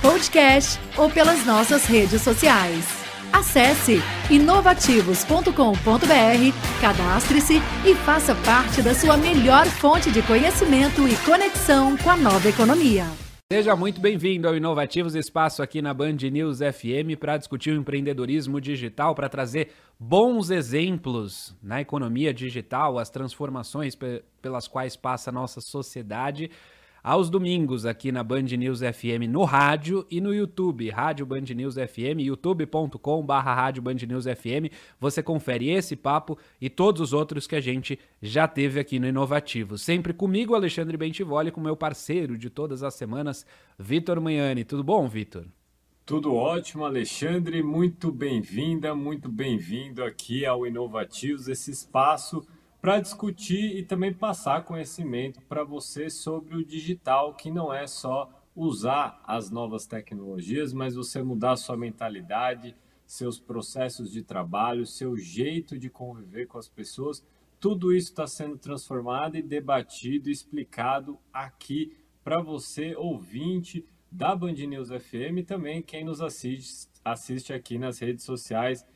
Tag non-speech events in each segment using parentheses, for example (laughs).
podcast ou pelas nossas redes sociais. Acesse inovativos.com.br, cadastre-se e faça parte da sua melhor fonte de conhecimento e conexão com a nova economia. Seja muito bem-vindo ao Inovativos Espaço aqui na Band News FM para discutir o empreendedorismo digital, para trazer bons exemplos na economia digital, as transformações pelas quais passa a nossa sociedade. Aos domingos, aqui na Band News FM no rádio e no YouTube, Rádio Band News FM, youtube.com.br Rádio Band News FM. Você confere esse papo e todos os outros que a gente já teve aqui no Inovativo. Sempre comigo, Alexandre Bentivoli, com meu parceiro de todas as semanas, Vitor Manhani. Tudo bom, Vitor? Tudo ótimo, Alexandre. Muito bem-vinda, muito bem-vindo aqui ao Inovativos, esse espaço para discutir e também passar conhecimento para você sobre o digital, que não é só usar as novas tecnologias, mas você mudar sua mentalidade, seus processos de trabalho, seu jeito de conviver com as pessoas. Tudo isso está sendo transformado e debatido, explicado aqui para você, ouvinte da Band News FM e também quem nos assiste, assiste aqui nas redes sociais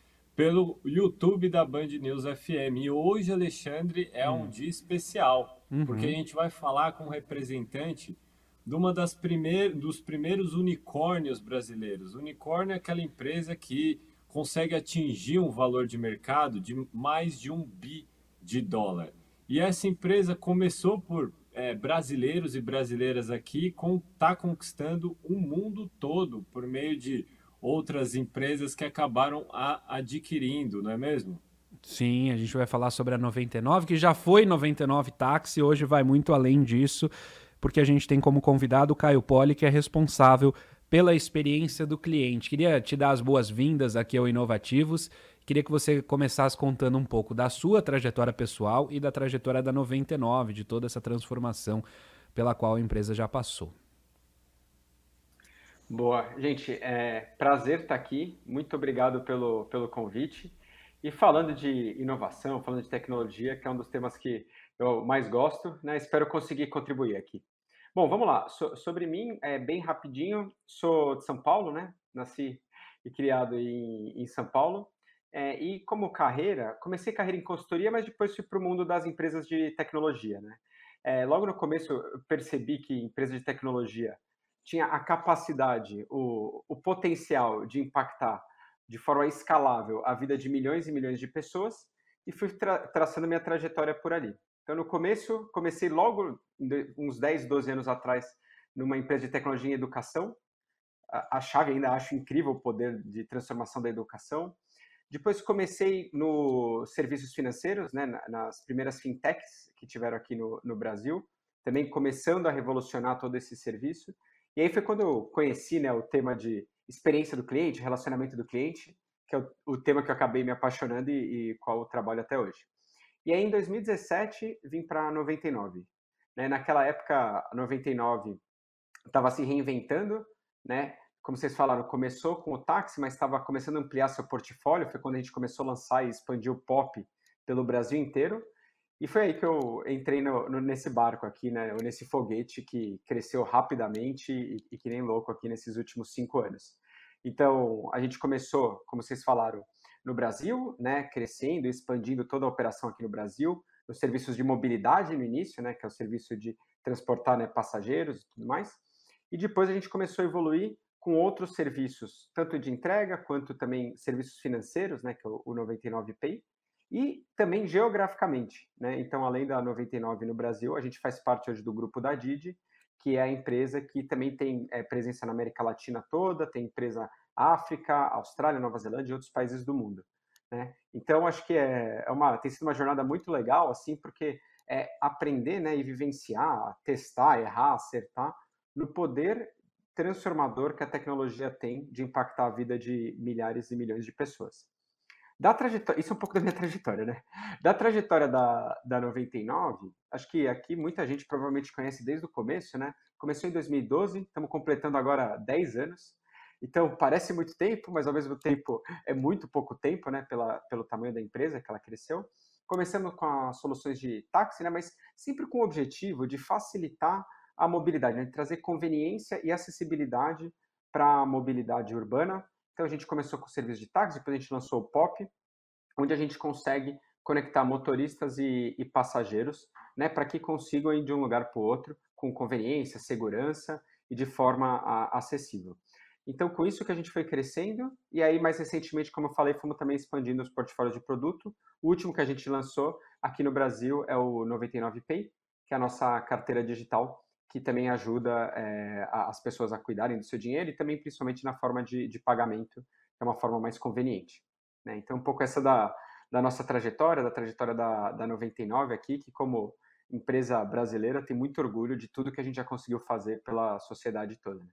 pelo YouTube da Band News FM. E hoje, Alexandre, é hum. um dia especial, uhum. porque a gente vai falar com um representante de uma das primeiros, dos primeiros unicórnios brasileiros. Unicórnio é aquela empresa que consegue atingir um valor de mercado de mais de um bi de dólar. E essa empresa começou por é, brasileiros e brasileiras aqui está conquistando o mundo todo por meio de outras empresas que acabaram a, adquirindo, não é mesmo? Sim, a gente vai falar sobre a 99, que já foi 99 Táxi, hoje vai muito além disso, porque a gente tem como convidado o Caio Poli, que é responsável pela experiência do cliente. Queria te dar as boas-vindas aqui ao Inovativos Queria que você começasse contando um pouco da sua trajetória pessoal e da trajetória da 99, de toda essa transformação pela qual a empresa já passou. Boa, gente, é prazer estar aqui. Muito obrigado pelo, pelo convite. E falando de inovação, falando de tecnologia, que é um dos temas que eu mais gosto, né? Espero conseguir contribuir aqui. Bom, vamos lá. So, sobre mim, é bem rapidinho. Sou de São Paulo, né? Nasci e criado em, em São Paulo. É, e como carreira, comecei carreira em consultoria, mas depois fui para o mundo das empresas de tecnologia, né? É, logo no começo eu percebi que empresa de tecnologia tinha a capacidade, o, o potencial de impactar de forma escalável a vida de milhões e milhões de pessoas e fui tra traçando minha trajetória por ali. Então, no começo, comecei logo, uns 10, 12 anos atrás, numa empresa de tecnologia e educação. A, a chave ainda acho incrível o poder de transformação da educação. Depois comecei nos serviços financeiros, né, nas primeiras fintechs que tiveram aqui no, no Brasil, também começando a revolucionar todo esse serviço. E aí foi quando eu conheci né, o tema de experiência do cliente, relacionamento do cliente, que é o, o tema que eu acabei me apaixonando e, e qual eu trabalho até hoje. E aí em 2017 vim para 99. Né? Naquela época, a 99 estava se reinventando, né? como vocês falaram, começou com o táxi, mas estava começando a ampliar seu portfólio. Foi quando a gente começou a lançar e expandir o pop pelo Brasil inteiro. E foi aí que eu entrei no, no, nesse barco aqui, né, nesse foguete que cresceu rapidamente e, e, que nem louco aqui nesses últimos cinco anos. Então, a gente começou, como vocês falaram, no Brasil, né, crescendo, expandindo toda a operação aqui no Brasil, nos serviços de mobilidade no início, né, que é o serviço de transportar né, passageiros e tudo mais. E depois a gente começou a evoluir com outros serviços, tanto de entrega quanto também serviços financeiros, né, que é o 99Pay, e também geograficamente, né? Então, além da 99 no Brasil, a gente faz parte hoje do grupo da Didi, que é a empresa que também tem é, presença na América Latina toda, tem empresa África, Austrália, Nova Zelândia e outros países do mundo. Né? Então, acho que é, é uma, tem sido uma jornada muito legal, assim, porque é aprender né, e vivenciar, testar, errar, acertar, no poder transformador que a tecnologia tem de impactar a vida de milhares e milhões de pessoas. Da trajetória, isso é um pouco da minha (laughs) trajetória, né? Da trajetória da, da 99, acho que aqui muita gente provavelmente conhece desde o começo, né? Começou em 2012, estamos completando agora 10 anos. Então, parece muito tempo, mas ao mesmo tempo é muito pouco tempo, né? Pela, pelo tamanho da empresa que ela cresceu. Começamos com as soluções de táxi, né? Mas sempre com o objetivo de facilitar a mobilidade, né? de trazer conveniência e acessibilidade para a mobilidade urbana, então a gente começou com o serviço de táxi, depois a gente lançou o POP, onde a gente consegue conectar motoristas e, e passageiros, né, para que consigam ir de um lugar para o outro com conveniência, segurança e de forma a, acessível. Então, com isso que a gente foi crescendo, e aí, mais recentemente, como eu falei, fomos também expandindo os portfólios de produto. O último que a gente lançou aqui no Brasil é o 99Pay, que é a nossa carteira digital, que também ajuda é, as pessoas a cuidarem do seu dinheiro e também principalmente na forma de, de pagamento, que é uma forma mais conveniente. Né? Então, um pouco essa da, da nossa trajetória, da trajetória da, da 99 aqui, que como empresa brasileira tem muito orgulho de tudo que a gente já conseguiu fazer pela sociedade toda. Né?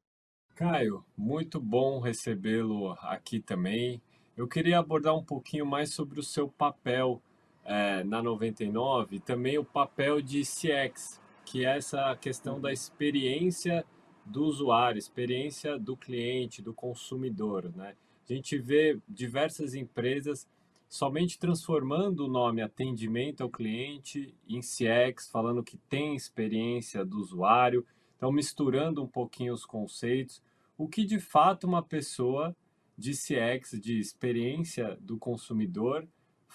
Caio, muito bom recebê-lo aqui também. Eu queria abordar um pouquinho mais sobre o seu papel é, na 99 e também o papel de CX, que é essa questão da experiência do usuário, experiência do cliente, do consumidor, né? A gente vê diversas empresas somente transformando o nome atendimento ao cliente em CX, falando que tem experiência do usuário, então misturando um pouquinho os conceitos, o que de fato uma pessoa de CX, de experiência do consumidor,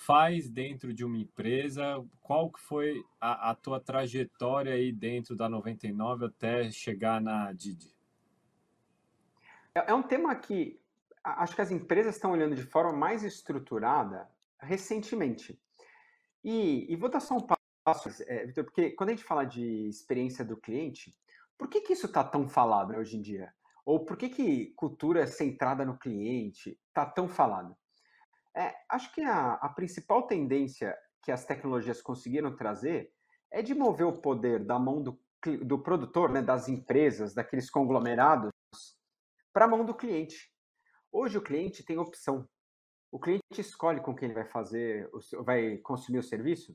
faz dentro de uma empresa? Qual que foi a, a tua trajetória aí dentro da 99 até chegar na Didi? É, é um tema que acho que as empresas estão olhando de forma mais estruturada recentemente. E, e vou dar só um passo, é, Vitor, porque quando a gente fala de experiência do cliente, por que, que isso está tão falado né, hoje em dia? Ou por que, que cultura centrada no cliente está tão falado? É, acho que a, a principal tendência que as tecnologias conseguiram trazer é de mover o poder da mão do, do produtor, né, das empresas, daqueles conglomerados, para a mão do cliente. Hoje o cliente tem opção. O cliente escolhe com quem ele vai fazer, vai consumir o serviço.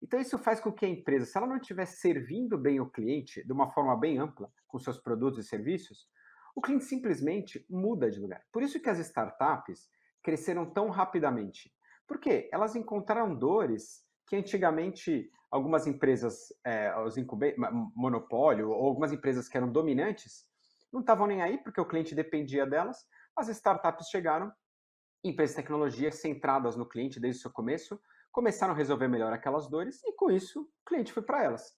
Então isso faz com que a empresa, se ela não estiver servindo bem o cliente de uma forma bem ampla com seus produtos e serviços, o cliente simplesmente muda de lugar. Por isso que as startups cresceram tão rapidamente? Porque elas encontraram dores que antigamente algumas empresas, é, os monopólio, ou algumas empresas que eram dominantes, não estavam nem aí porque o cliente dependia delas. As startups chegaram, empresas de tecnologia centradas no cliente desde o seu começo, começaram a resolver melhor aquelas dores e com isso o cliente foi para elas.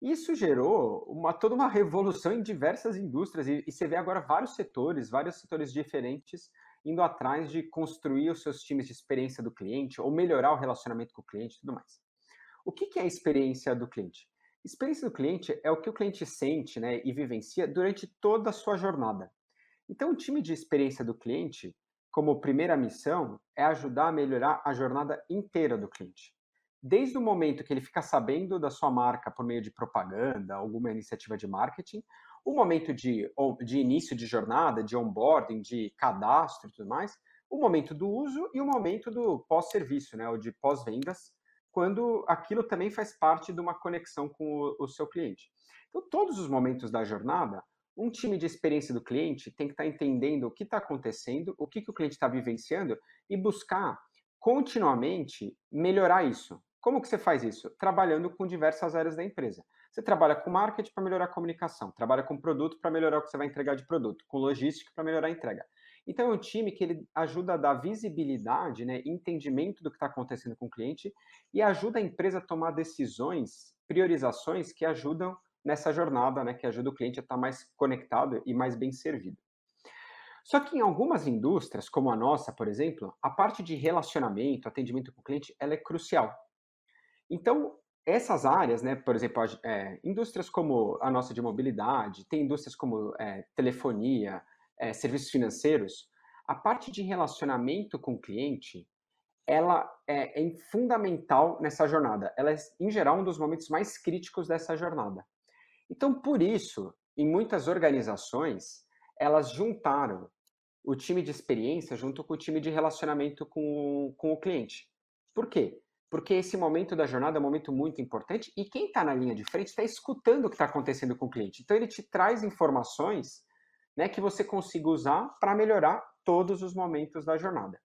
Isso gerou uma, toda uma revolução em diversas indústrias e, e você vê agora vários setores, vários setores diferentes indo atrás de construir os seus times de experiência do cliente ou melhorar o relacionamento com o cliente e tudo mais. O que, é a experiência do cliente? Experiência do cliente é o que o cliente sente né, e vivencia durante toda a sua jornada. Então, o time de experiência do cliente, como primeira missão, é ajudar a melhorar a jornada inteira do cliente. Desde o momento que ele fica sabendo da sua marca por meio de propaganda, alguma iniciativa de marketing, o momento de, de início de jornada, de onboarding, de cadastro e tudo mais, o momento do uso e o momento do pós-serviço, né, ou de pós-vendas, quando aquilo também faz parte de uma conexão com o, o, seu cliente. Então, todos os momentos da jornada, um time de experiência do cliente tem que estar entendendo o que está acontecendo, o que, que o cliente está vivenciando e buscar continuamente melhorar isso. Como que você faz isso? Trabalhando com diversas áreas da empresa. Você trabalha com marketing para melhorar a comunicação, trabalha com produto para melhorar o que você vai entregar de produto, com logística para melhorar a entrega. Então é um time que ele ajuda a dar visibilidade, né, entendimento do que está acontecendo com o cliente e ajuda a empresa a tomar decisões, priorizações que ajudam nessa jornada, né, que ajuda o cliente a estar tá mais conectado e mais bem servido. Só que em algumas indústrias, como a nossa, por exemplo, a parte de relacionamento, atendimento com o cliente, ela é crucial. Então, essas áreas, né, por exemplo, é, indústrias como a nossa de mobilidade, tem indústrias como é, telefonia, é, serviços financeiros, a parte de relacionamento com o cliente, ela é, é, fundamental nessa jornada. Ela é, em geral, um dos momentos mais críticos dessa jornada. Então, por isso, em muitas organizações, elas juntaram o time de experiência junto com o time de relacionamento com, com o cliente. Por quê? Porque esse momento da jornada é um momento muito importante e quem está na linha de frente está escutando o que está acontecendo com o cliente. Então ele te traz informações né, que você consiga usar para melhorar todos os momentos da jornada.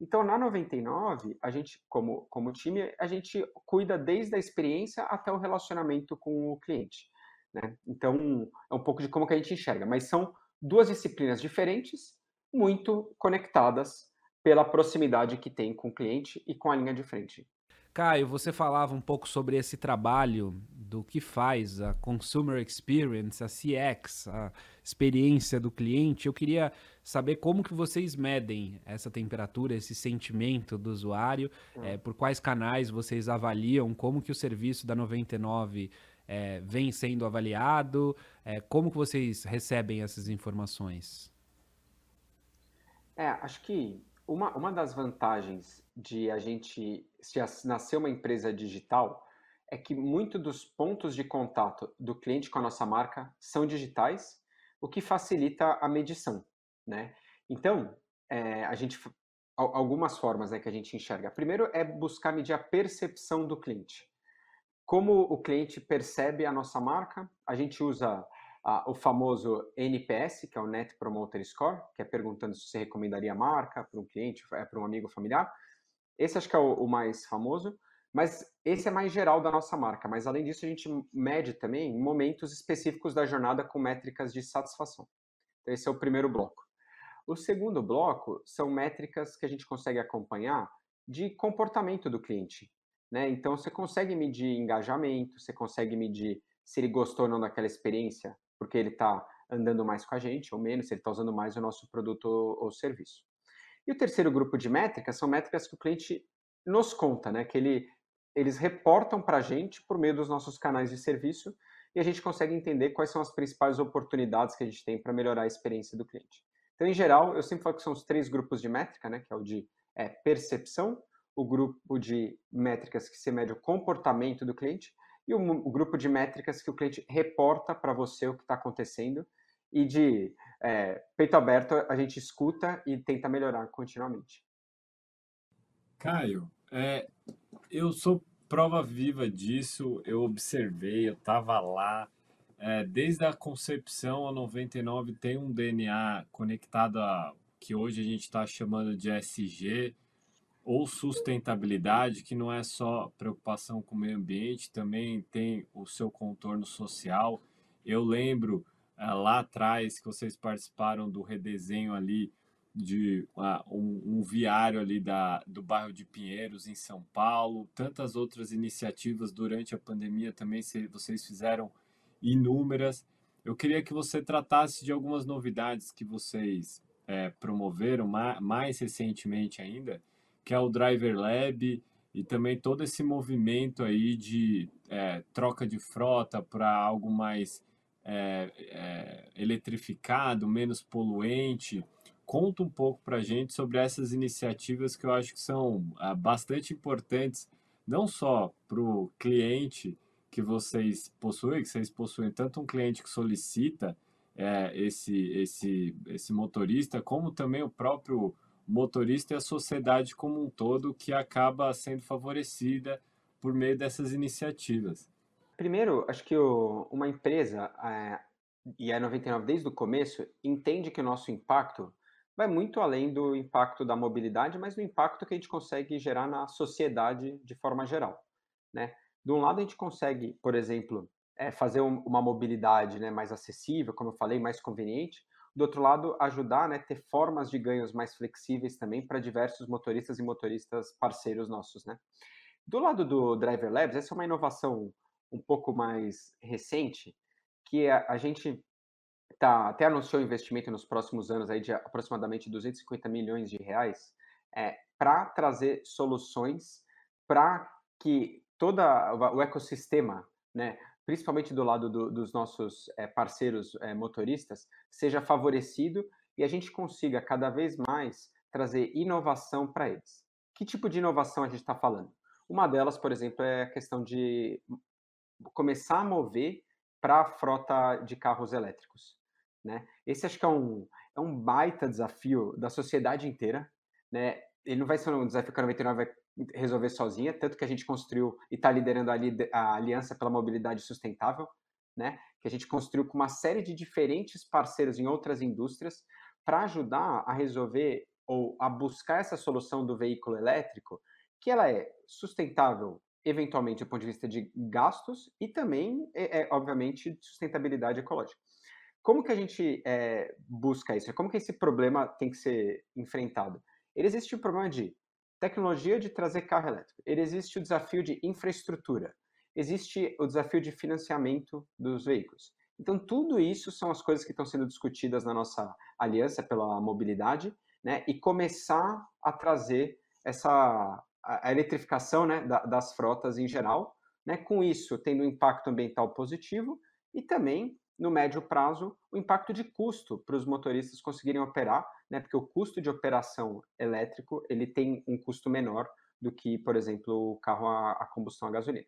Então, na 99, a gente, como, como time, a gente cuida desde a experiência até o relacionamento com o cliente. Né? Então, é um pouco de como que a gente enxerga. Mas são duas disciplinas diferentes, muito conectadas pela proximidade que tem com o cliente e com a linha de frente. Caio, você falava um pouco sobre esse trabalho do que faz a Consumer Experience, a CX, a experiência do cliente. Eu queria saber como que vocês medem essa temperatura, esse sentimento do usuário, é, por quais canais vocês avaliam, como que o serviço da 99 é, vem sendo avaliado, é, como que vocês recebem essas informações? É, acho que uma, uma das vantagens de a gente se nascer uma empresa digital é que muito dos pontos de contato do cliente com a nossa marca são digitais, o que facilita a medição, né? Então, é, a gente algumas formas né, que a gente enxerga. Primeiro é buscar medir a percepção do cliente. Como o cliente percebe a nossa marca, a gente usa o famoso NPS, que é o Net Promoter Score, que é perguntando se você recomendaria a marca para um cliente, é para um amigo familiar. Esse acho que é o, o, mais famoso, mas esse é mais geral da nossa marca. Mas além disso, a gente mede também momentos específicos da jornada com métricas de satisfação. Então, esse é o primeiro bloco. O segundo bloco são métricas que a gente consegue acompanhar de comportamento do cliente. Né? Então, você consegue medir engajamento, você consegue medir se ele gostou ou não daquela experiência porque ele está andando mais com a gente ou menos, se ele está usando mais o nosso produto ou, serviço. E o terceiro grupo de métricas são métricas que o cliente nos conta, né? Que ele, eles reportam para a gente por meio dos nossos canais de serviço e a gente consegue entender quais são as principais oportunidades que a gente tem para melhorar a experiência do cliente. Então, em geral, eu sempre falo que são os três grupos de métrica, né? Que é o de é, percepção, o grupo de métricas que se mede o comportamento do cliente e o, o grupo de métricas que o cliente reporta para você o que está acontecendo e de é, peito aberto a gente escuta e tenta melhorar continuamente. Caio, é, eu sou prova viva disso, eu observei, eu estava lá. É, desde a concepção, a 99 tem um DNA conectado a que hoje a gente está chamando de SG, ou sustentabilidade, que não é só preocupação com o meio ambiente, também tem o seu contorno social. Eu lembro uh, lá atrás que vocês participaram do redesenho ali de uh, um, um, viário ali da, do bairro de Pinheiros, em São Paulo, tantas outras iniciativas durante a pandemia também se, vocês fizeram inúmeras. Eu queria que você tratasse de algumas novidades que vocês é, promoveram mais recentemente ainda, que é o Driver Lab e também todo esse movimento aí de é, troca de frota para algo mais é, é, eletrificado, menos poluente. Conta um pouco para a gente sobre essas iniciativas que eu acho que são é, bastante importantes, não só para o cliente que vocês possuem, que vocês possuem tanto um cliente que solicita é, esse, esse, esse motorista, como também o próprio motorista e a sociedade como um todo que acaba sendo favorecida por meio dessas iniciativas? Primeiro, acho que o, uma empresa, é, e a 99 desde o começo, entende que o nosso impacto vai muito além do impacto da mobilidade, mas do impacto que a gente consegue gerar na sociedade de forma geral. Né? De um lado, a gente consegue, por exemplo, é, fazer um, uma mobilidade né, mais acessível, como eu falei, mais conveniente, do outro lado, ajudar, né, ter formas de ganhos mais flexíveis também para diversos motoristas e motoristas parceiros nossos, né. Do lado do Driver Labs, essa é uma inovação um pouco mais recente, que a, a gente tá, até anunciou investimento nos próximos anos aí de aproximadamente 250 milhões de reais é, para trazer soluções para que todo o ecossistema, né, principalmente do lado do, dos nossos é, parceiros é, motoristas, seja favorecido e a gente consiga cada vez mais trazer inovação para eles. Que tipo de inovação a gente está falando? Uma delas, por exemplo, é a questão de começar a mover para a frota de carros elétricos. Né? Esse acho que é um, é um baita desafio da sociedade inteira. Né? Ele não vai ser um desafio que a 99 vai resolver sozinha, tanto que a gente construiu e está liderando a, a, Aliança pela Mobilidade Sustentável, né? que a gente construiu com uma série de diferentes parceiros em outras indústrias para ajudar a resolver ou a buscar essa solução do veículo elétrico, que ela é sustentável, eventualmente, do ponto de vista de gastos e também, é, é obviamente, de sustentabilidade ecológica. Como que a gente é, busca isso? Como que esse problema tem que ser enfrentado? Ele existe o problema de tecnologia de trazer carro elétrico. Ele existe o desafio de infraestrutura. Existe o desafio de financiamento dos veículos. Então, tudo isso são as coisas que estão sendo discutidas na nossa aliança pela mobilidade, né? E começar a trazer essa a eletrificação, né, das frotas em geral, né? Com isso, tendo um impacto ambiental positivo e também no médio prazo, o impacto de custo para os motoristas conseguirem operar, né? Porque o custo de operação elétrico ele tem um custo menor do que, por exemplo, o carro a, a combustão a gasolina.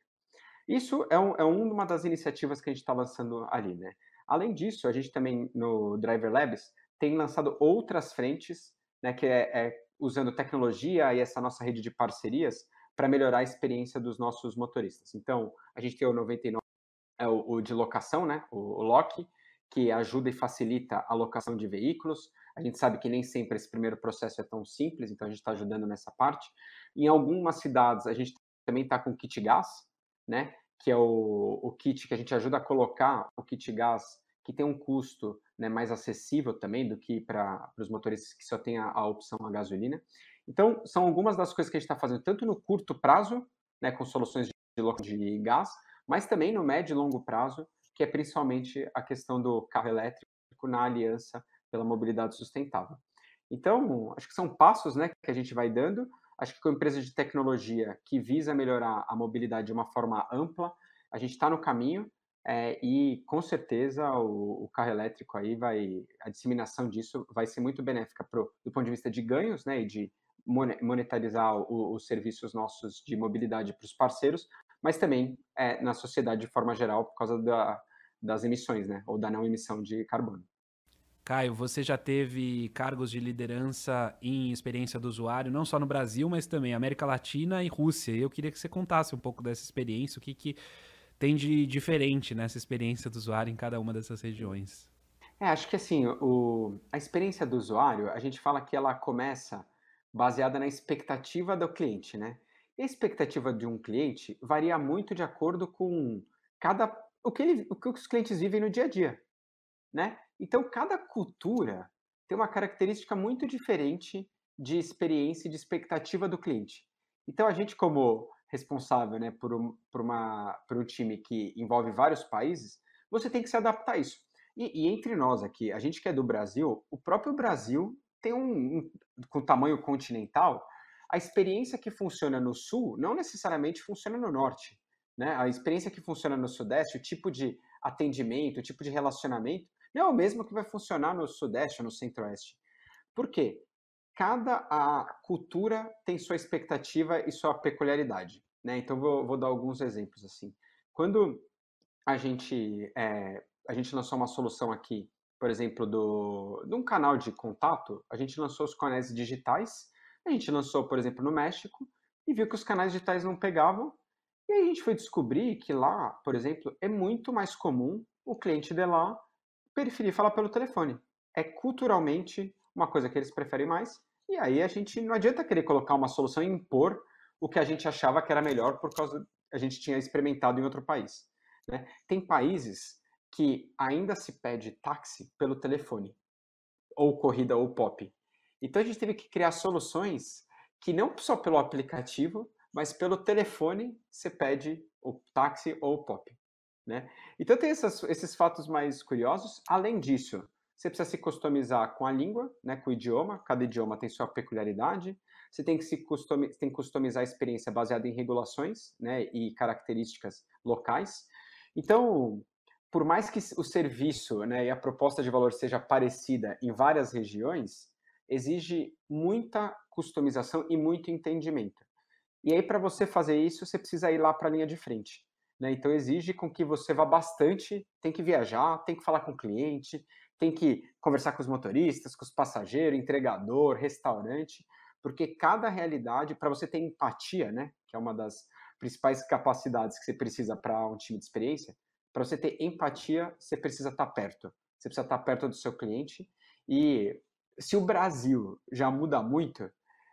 Isso é, um, é, uma das iniciativas que a gente está lançando ali, né? Além disso, a gente também no Driver Labs tem lançado outras frentes, né? Que é, é usando tecnologia e essa nossa rede de parcerias para melhorar a experiência dos nossos motoristas. Então, a gente tem o 99 é o, o de locação, né? O, o LOC, que ajuda e facilita a locação de veículos. A gente sabe que nem sempre esse primeiro processo é tão simples, então a gente está ajudando nessa parte. Em algumas cidades, a gente também está com kit gás, né? Que é o, o kit que a gente ajuda a colocar o kit gás que tem um custo né, mais acessível também do que para os motoristas que só têm a, a, opção a gasolina. Então, são algumas das coisas que a gente está fazendo, tanto no curto prazo, né, com soluções de, de gás, mas também no médio e longo prazo, que é principalmente a questão do carro elétrico na aliança pela mobilidade sustentável. Então, acho que são passos né, que a gente vai dando. Acho que com empresa de tecnologia que visa melhorar a mobilidade de uma forma ampla, a gente está no caminho é, e com certeza o, o, carro elétrico aí vai, a disseminação disso vai ser muito benéfica pro, do ponto de vista de ganhos, né, e de monetarizar o, os serviços nossos de mobilidade para os parceiros, mas também é, na sociedade de forma geral por causa da, das emissões, né, ou da não emissão de carbono. Caio, você já teve cargos de liderança em experiência do usuário, não só no Brasil, mas também América Latina e Rússia. Eu queria que você contasse um pouco dessa experiência, o que, que tem de diferente nessa experiência do usuário em cada uma dessas regiões. É, acho que assim, o, a experiência do usuário, a gente fala que ela começa baseada na expectativa do cliente, né? A expectativa de um cliente varia muito de acordo com cada o que, ele, o que os clientes vivem no dia a dia, né? Então, cada cultura tem uma característica muito diferente de experiência e de expectativa do cliente. Então, a gente, como responsável né, por, um, por, uma, por um time que envolve vários países, você tem que se adaptar a isso. E, e, entre nós aqui, a gente que é do Brasil, o próprio Brasil tem um, um com tamanho continental, a experiência que funciona no sul não necessariamente funciona no norte. Né? A experiência que funciona no sudeste, o tipo de atendimento, o tipo de relacionamento, não é o mesmo que vai funcionar no sudeste ou no centro-oeste. Por quê? Cada a cultura tem sua expectativa e sua peculiaridade. Né? Então, vou, vou dar alguns exemplos. assim. Quando a gente, é, a gente lançou uma solução aqui, por exemplo, do, de um canal de contato, a gente lançou os canais digitais, a gente lançou, por exemplo, no México e viu que os canais digitais não pegavam. E a gente foi descobrir que lá, por exemplo, é muito mais comum o cliente de lá preferir falar pelo telefone. É culturalmente uma coisa que eles preferem mais. E aí a gente não adianta querer colocar uma solução e impor o que a gente achava que era melhor por causa a gente tinha experimentado em outro país. Né? Tem países que ainda se pede táxi pelo telefone, ou corrida ou pop. Então a gente teve que criar soluções que não só pelo aplicativo, mas pelo telefone você pede o táxi ou o pop. Né? Então tem essas, esses fatos mais curiosos. Além disso, você precisa se customizar com a língua, né, com o idioma. Cada idioma tem sua peculiaridade. Você tem que se customizar, tem que customizar a experiência baseada em regulações né, e características locais. Então, por mais que o serviço né, e a proposta de valor seja parecida em várias regiões, exige muita customização e muito entendimento. E aí, para você fazer isso, você precisa ir lá para a linha de frente. Né? Então exige com que você vá bastante, tem que viajar, tem que falar com o cliente, tem que conversar com os motoristas, com os passageiros, entregador, restaurante, porque cada realidade, para você ter empatia, né, que é uma das principais capacidades que você precisa para um time de experiência, para você ter empatia, você precisa estar tá perto. Você precisa estar tá perto do seu cliente. E se o Brasil já muda muito,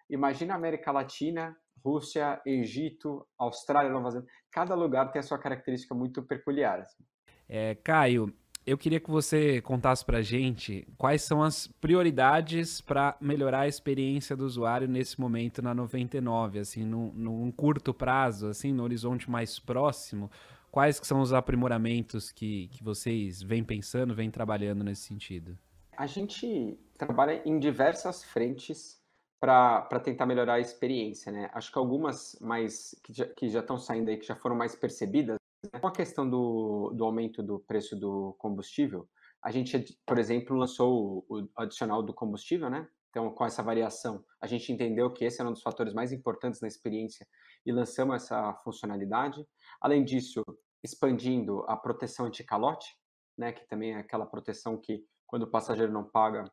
imagina a América Latina, Rússia, Egito, Austrália, Nova Zelândia. Cada lugar tem a sua característica muito peculiar. Assim. É, Caio, eu queria que você contasse para gente quais são as prioridades para melhorar a experiência do usuário nesse momento na 99, assim, num, num, curto prazo, assim, no horizonte mais próximo. Quais que são os aprimoramentos que, que vocês vêm pensando, vêm trabalhando nesse sentido? A gente trabalha em diversas frentes para tentar melhorar a experiência, né? Acho que algumas mais que já, que já estão saindo aí, que já foram mais percebidas, com a questão do, do aumento do preço do combustível, a gente, por exemplo, lançou o, o adicional do combustível, né? Então, com essa variação, a gente entendeu que esse era um dos fatores mais importantes na experiência e lançamos essa funcionalidade. Além disso, expandindo a proteção anti-calote, né, que também é aquela proteção que, quando o passageiro não paga,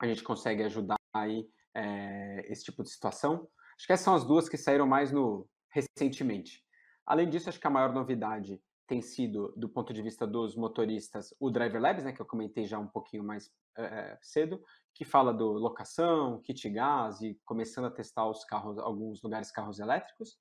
a gente consegue ajudar aí é, esse tipo de situação. Acho que essas são as duas que saíram mais no recentemente. Além disso, acho que a maior novidade tem sido, do ponto de vista dos motoristas, o Driver Labs, né, que eu comentei já um pouquinho mais é, cedo, que fala do locação, kit gás e começando a testar os carros, alguns lugares carros elétricos.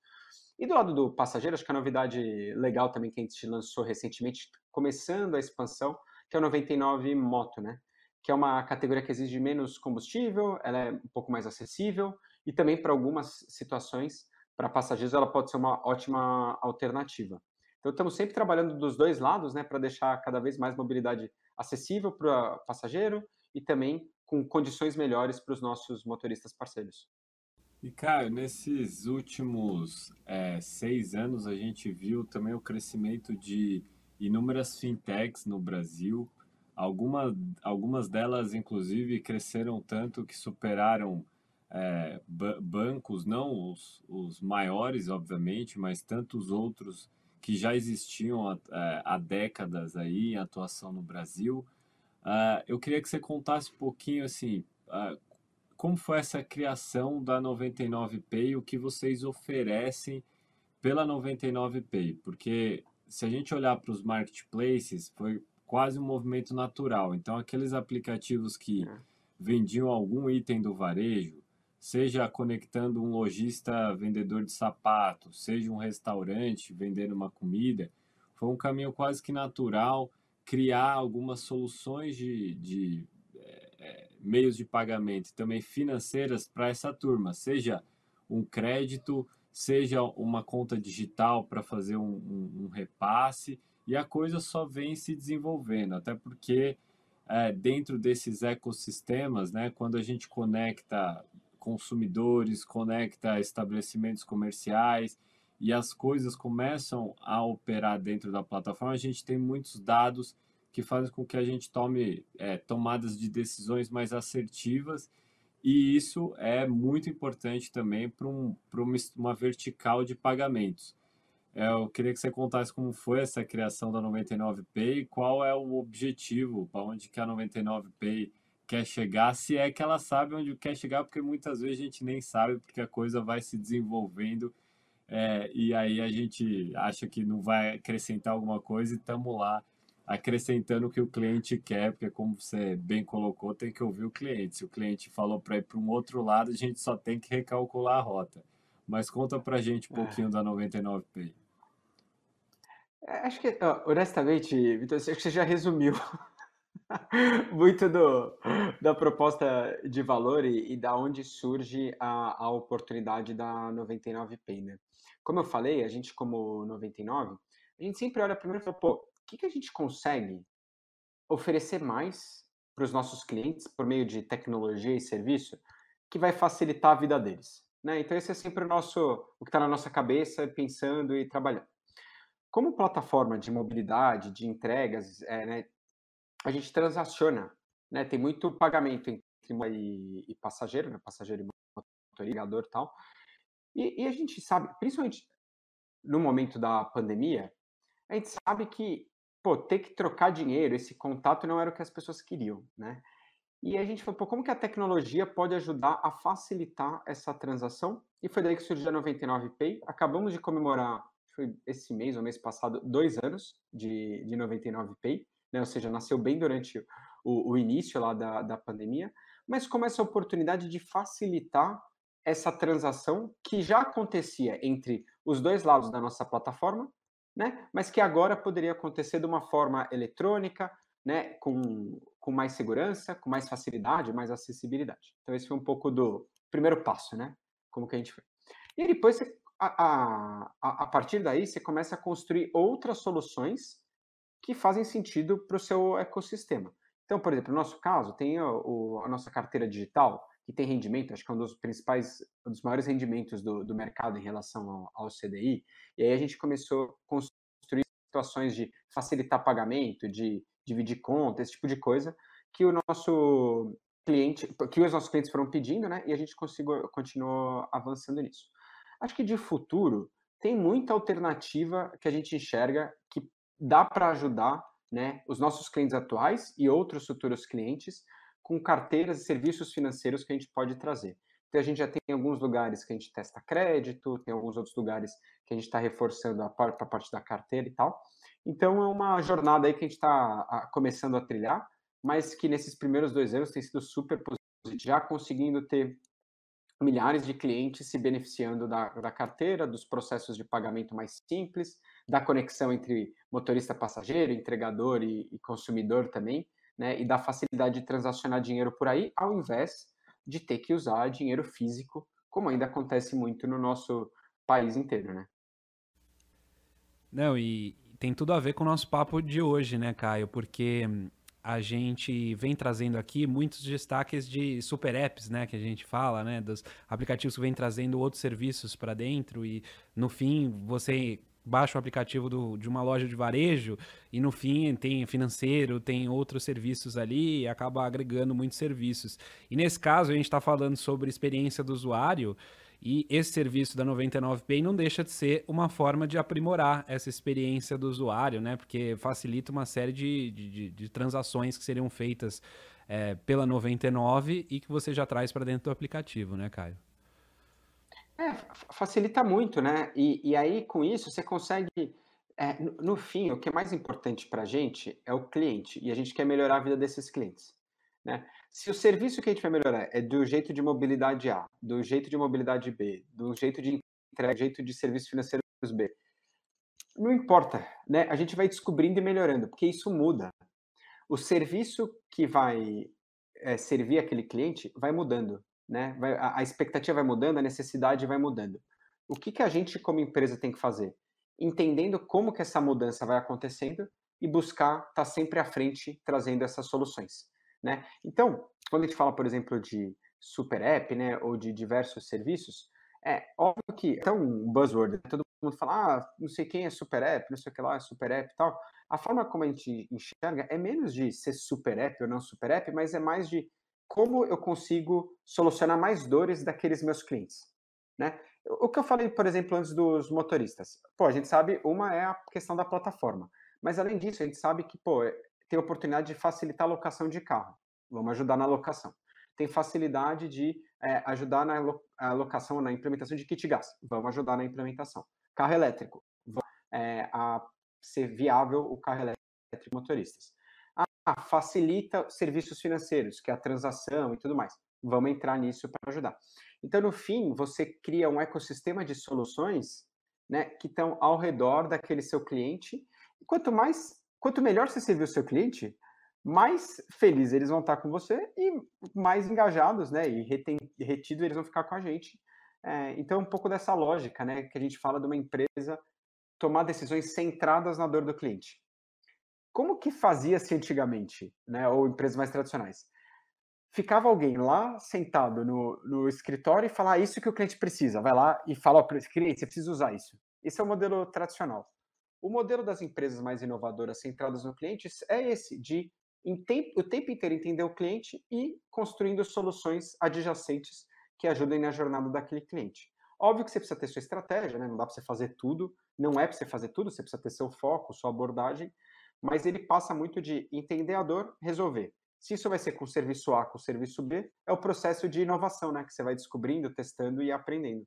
E do lado do passageiro, acho que a novidade legal também que a gente lançou recentemente, começando a expansão, que é o 99 Moto, né? Que é uma categoria que exige menos combustível, ela é um pouco mais acessível e também para algumas situações para passageiros ela pode ser uma ótima alternativa. Então estamos sempre trabalhando dos dois lados, né, para deixar cada vez mais mobilidade acessível para o passageiro e também com condições melhores para os nossos motoristas parceiros. E Caio, nesses últimos é, seis anos a gente viu também o crescimento de inúmeras fintechs no Brasil. Alguma, algumas delas, inclusive, cresceram tanto que superaram é, bancos, não os, os maiores, obviamente, mas tantos outros que já existiam há, é, há décadas aí em atuação no Brasil. Uh, eu queria que você contasse um pouquinho assim, uh, como foi essa criação da 99Pay, o que vocês oferecem pela 99Pay, porque se a gente olhar para os marketplaces, foi quase um movimento natural. Então, aqueles aplicativos que é. vendiam algum item do varejo, seja conectando um lojista vendedor de sapato, seja um restaurante vendendo uma comida, foi um caminho quase que natural criar algumas soluções de, de é, meios de pagamento também financeiras para essa turma, seja um crédito, seja uma conta digital para fazer um, um, um, repasse, e a coisa só vem se desenvolvendo, até porque é, dentro desses ecossistemas, né, quando a gente conecta consumidores, conecta estabelecimentos comerciais e as coisas começam a operar dentro da plataforma, a gente tem muitos dados que fazem com que a gente tome é, tomadas de decisões mais assertivas e isso é muito importante também para um, uma, vertical de pagamentos. É, eu queria que você contasse como foi essa criação da 99Pay e qual é o objetivo, para onde que a 99Pay quer chegar, se é que ela sabe onde quer chegar, porque muitas vezes a gente nem sabe, porque a coisa vai se desenvolvendo é, e aí a gente acha que não vai acrescentar alguma coisa e estamos lá acrescentando o que o cliente quer, porque como você bem colocou, tem que ouvir o cliente. Se o cliente falou para ir para um outro lado, a gente só tem que recalcular a rota. Mas conta para a gente um é. pouquinho é. da 99Pay. Acho que, honestamente, Vitor, acho que você já resumiu (laughs) muito do, da proposta de valor e, e da onde surge a, a oportunidade da 99Pay, né? Como eu falei, a gente como 99, a gente sempre olha primeiro e fala, pô, o que, que a gente consegue oferecer mais para os nossos clientes por meio de tecnologia e serviço que vai facilitar a vida deles, né? Então esse é sempre o nosso, o que está na nossa cabeça, pensando e trabalhando. Como plataforma de mobilidade, de entregas, é, né, a gente transaciona, né? Tem muito pagamento entre e, e passageiro, né? Passageiro e motorizador e tal. E, e a gente sabe, principalmente no momento da pandemia, a gente sabe que, pô, ter que trocar dinheiro, esse contato não era o que as pessoas queriam, né? E a gente falou, pô, como que a tecnologia pode ajudar a facilitar essa transação? E foi daí que surgiu a 99Pay. Acabamos de comemorar, foi esse mês ou mês passado, dois anos de, de 99Pay, né? ou seja, nasceu bem durante o, o início lá da, da pandemia, mas como essa oportunidade de facilitar essa transação que já acontecia entre os dois lados da nossa plataforma, né? mas que agora poderia acontecer de uma forma eletrônica, né? com, com mais segurança, com mais facilidade, mais acessibilidade. Então, esse foi um pouco do primeiro passo, né? Como que a gente foi. E depois, você, a, a, partir daí, você começa a construir outras soluções que fazem sentido para o seu ecossistema. Então, por exemplo, no nosso caso, tem o, a nossa carteira digital, que tem rendimento, acho que é um dos principais, um dos maiores rendimentos do, do mercado em relação ao, ao, CDI. E aí a gente começou a construir situações de facilitar pagamento, de dividir conta, esse tipo de coisa, que o nosso cliente, que os nossos clientes foram pedindo, né? E a gente conseguiu, continuou avançando nisso. Acho que de futuro tem muita alternativa que a gente enxerga que dá para ajudar, né, os nossos clientes atuais e outros futuros clientes com carteiras e serviços financeiros que a gente pode trazer. Então, a gente já tem alguns lugares que a gente testa crédito, tem alguns outros lugares que a gente está reforçando a parte, a parte da carteira e tal. Então, é uma jornada aí que a gente está começando a trilhar, mas que nesses primeiros dois anos tem sido super positivo, já conseguindo ter milhares de clientes se beneficiando da, da carteira, dos processos de pagamento mais simples, da conexão entre motorista passageiro, entregador e, e consumidor também, né, e da facilidade de transacionar dinheiro por aí, ao invés de ter que usar dinheiro físico, como ainda acontece muito no nosso país inteiro, né? Não, e, tem tudo a ver com o nosso papo de hoje, né, Caio? Porque a gente vem trazendo aqui muitos destaques de super apps, né, que a gente fala, né, dos aplicativos que vem trazendo outros serviços para dentro e no fim você baixa o aplicativo do, de uma loja de varejo e no fim tem financeiro, tem outros serviços ali e acaba agregando muitos serviços. E nesse caso a gente está falando sobre experiência do usuário e esse serviço da 99Pay não deixa de ser uma forma de aprimorar essa experiência do usuário, né? Porque facilita uma série de, de, de transações que seriam feitas é, pela 99 e que você já traz para dentro do aplicativo, né, Caio? É, facilita muito, né? E, e aí, com isso, você consegue. É, no, no fim, o que é mais importante para a gente é o cliente, e a gente quer melhorar a vida desses clientes. Né? Se o serviço que a gente vai melhorar é do jeito de mobilidade A, do jeito de mobilidade B, do jeito de entrega, do jeito de serviços financeiros B, não importa, né? A gente vai descobrindo e melhorando, porque isso muda. O serviço que vai é, servir aquele cliente vai mudando, né? Vai, a, a, expectativa vai mudando, a necessidade vai mudando. O que, que a gente, como empresa, tem que fazer? Entendendo como que essa mudança vai acontecendo e buscar estar tá sempre à frente trazendo essas soluções. Né? Então, quando a gente fala, por exemplo, de super app, né, ou de diversos serviços, é óbvio que é um buzzword, né? todo mundo fala, ah, não sei quem é super app, não sei o que lá, é super app e tal. A forma como a gente enxerga é menos de ser super app ou não super app, mas é mais de como eu consigo solucionar mais dores daqueles meus clientes, né? O que eu falei, por exemplo, antes dos motoristas. Pô, a gente sabe, uma é a questão da plataforma. Mas além disso, a gente sabe que, pô, tem oportunidade de facilitar a locação de carro. Vamos ajudar na locação. Tem facilidade de é, ajudar na locação, na implementação de kit gás. Vamos ajudar na implementação. Carro elétrico. É, a ser viável o carro elétrico motoristas. Ah, facilita serviços financeiros, que é a transação e tudo mais. Vamos entrar nisso para ajudar. Então, no fim, você cria um ecossistema de soluções né, que estão ao redor daquele seu cliente. Quanto mais Quanto melhor você servir o seu cliente, mais felizes eles vão estar com você e mais engajados, né? E retidos eles vão ficar com a gente. É, então, um pouco dessa lógica, né? Que a gente fala de uma empresa tomar decisões centradas na dor do cliente. Como que fazia-se antigamente, né? Ou empresas mais tradicionais? Ficava alguém lá sentado no, no escritório e falar ah, isso que o cliente precisa. Vai lá e fala para o cliente, você precisa usar isso. Esse é o modelo tradicional. O modelo das empresas mais inovadoras centradas no cliente é esse, de tempo, o tempo inteiro entender o cliente e construindo soluções adjacentes que ajudem na jornada daquele cliente. Óbvio que você precisa ter sua estratégia, né? não dá para você fazer tudo Não é para você fazer tudo, você precisa ter seu foco, sua abordagem, mas ele passa muito de entender a dor, resolver. Se isso vai ser com o serviço A, com o serviço B, é o processo de inovação, né? Que você vai descobrindo, testando e aprendendo.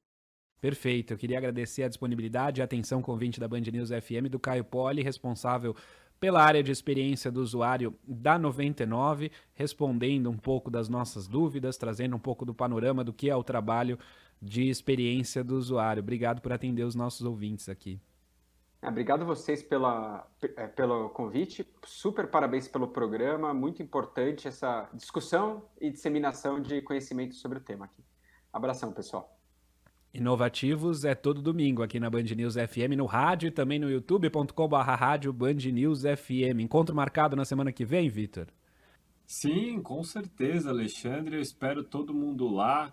Perfeito. Eu queria agradecer a disponibilidade e atenção convite da Band News FM do Caio Poli, responsável pela área de experiência do usuário da 99, respondendo um pouco das nossas dúvidas, trazendo um pouco do panorama do que é o trabalho de experiência do usuário. Obrigado por atender os nossos ouvintes aqui. Obrigado vocês pela, é, pelo convite. Super parabéns pelo programa. Muito importante essa discussão e disseminação de conhecimento sobre o tema aqui. Abração, pessoal. Inovativos é todo domingo aqui na Band News FM, no rádio e também no youtube.com.br Band News FM. Encontro marcado na semana que vem, Vitor? Sim, com certeza, Alexandre. Eu espero todo mundo lá,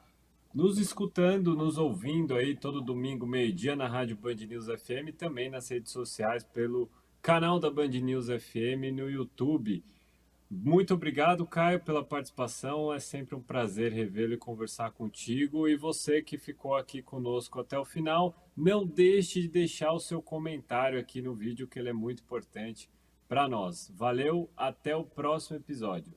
nos escutando, nos ouvindo aí todo domingo, meio-dia na rádio Band News FM e também nas redes sociais pelo canal da Band News FM no YouTube. Muito obrigado, Caio, pela participação. É sempre um prazer revê-lo e conversar contigo. E você que ficou aqui conosco até o final, não deixe de deixar o seu comentário aqui no vídeo, que ele é muito importante para nós. Valeu, até o próximo episódio.